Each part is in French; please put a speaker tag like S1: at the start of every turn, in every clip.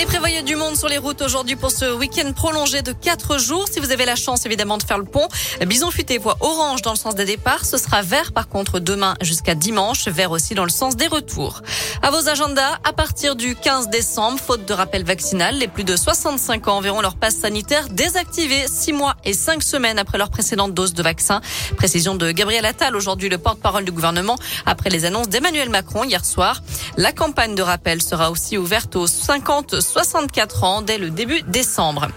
S1: Et prévoyez du monde sur les routes aujourd'hui pour ce week-end prolongé de 4 jours. Si vous avez la chance évidemment de faire le pont, Bison Futé voie orange dans le sens des départs. Ce sera vert par contre demain jusqu'à dimanche, vert aussi dans le sens des retours. À vos agendas, à partir du 15 décembre, faute de rappel vaccinal, les plus de 65 ans verront leur passe sanitaire désactivé 6 mois et 5 semaines après leur précédente dose de vaccin. Précision de Gabriel Attal, aujourd'hui le porte-parole du gouvernement, après les annonces d'Emmanuel Macron hier soir. La campagne de rappel sera aussi ouverte aux 50 64 ans dès le début décembre.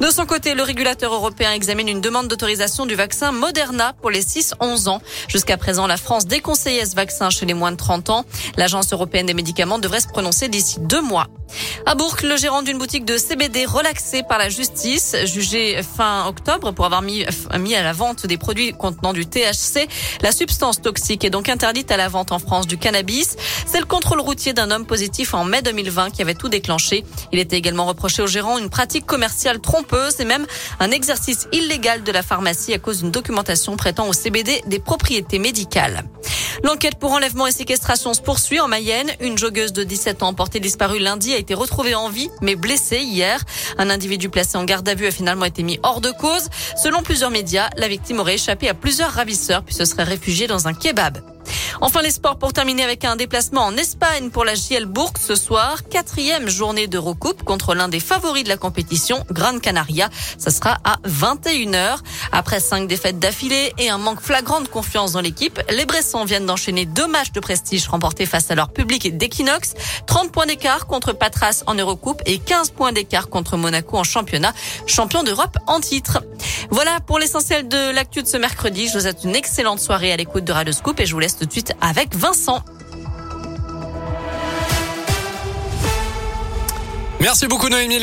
S1: De son côté, le régulateur européen examine une demande d'autorisation du vaccin Moderna pour les 6-11 ans. Jusqu'à présent, la France déconseillait ce vaccin chez les moins de 30 ans. L'Agence européenne des médicaments devrait se prononcer d'ici deux mois. À Bourg, le gérant d'une boutique de CBD relaxé par la justice, jugé fin octobre pour avoir mis, mis à la vente des produits contenant du THC. La substance toxique est donc interdite à la vente en France du cannabis. C'est le contrôle routier d'un homme positif en mai 2020 qui avait tout déclenché. Il était également reproché au gérant une pratique commerciale trompeuse et même un exercice illégal de la pharmacie à cause d'une documentation prêtant au CBD des propriétés médicales. L'enquête pour enlèvement et séquestration se poursuit en Mayenne. Une joggeuse de 17 ans portée disparue lundi a été retrouvée en vie, mais blessée hier. Un individu placé en garde à vue a finalement été mis hors de cause. Selon plusieurs médias, la victime aurait échappé à plusieurs ravisseurs puis se serait réfugiée dans un kebab. Enfin, les sports pour terminer avec un déplacement en Espagne pour la JL Bourg ce soir. Quatrième journée d'Eurocoupe contre l'un des favoris de la compétition, Gran Canaria. Ça sera à 21h. Après cinq défaites d'affilée et un manque flagrant de confiance dans l'équipe, les Bressans viennent d'enchaîner deux matchs de prestige remportés face à leur public d'Equinox. 30 points d'écart contre Patras en Eurocoupe et 15 points d'écart contre Monaco en championnat, champion d'Europe en titre. Voilà pour l'essentiel de l'actu de ce mercredi. Je vous souhaite une excellente soirée à l'écoute de Radio Scoop et je vous laisse tout de avec Vincent.
S2: Merci beaucoup Noémie.